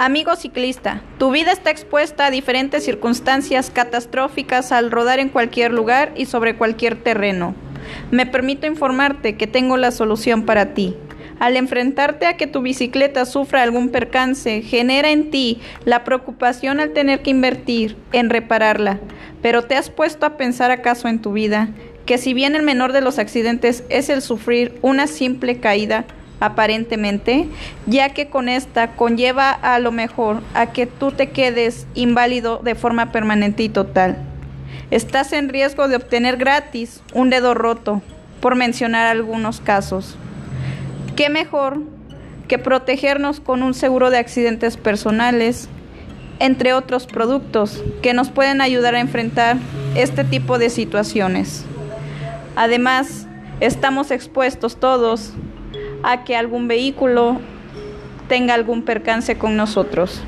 Amigo ciclista, tu vida está expuesta a diferentes circunstancias catastróficas al rodar en cualquier lugar y sobre cualquier terreno. Me permito informarte que tengo la solución para ti. Al enfrentarte a que tu bicicleta sufra algún percance, genera en ti la preocupación al tener que invertir en repararla. Pero ¿te has puesto a pensar acaso en tu vida que si bien el menor de los accidentes es el sufrir una simple caída, aparentemente, ya que con esta conlleva a lo mejor a que tú te quedes inválido de forma permanente y total. Estás en riesgo de obtener gratis un dedo roto, por mencionar algunos casos. ¿Qué mejor que protegernos con un seguro de accidentes personales, entre otros productos que nos pueden ayudar a enfrentar este tipo de situaciones? Además, estamos expuestos todos a que algún vehículo tenga algún percance con nosotros.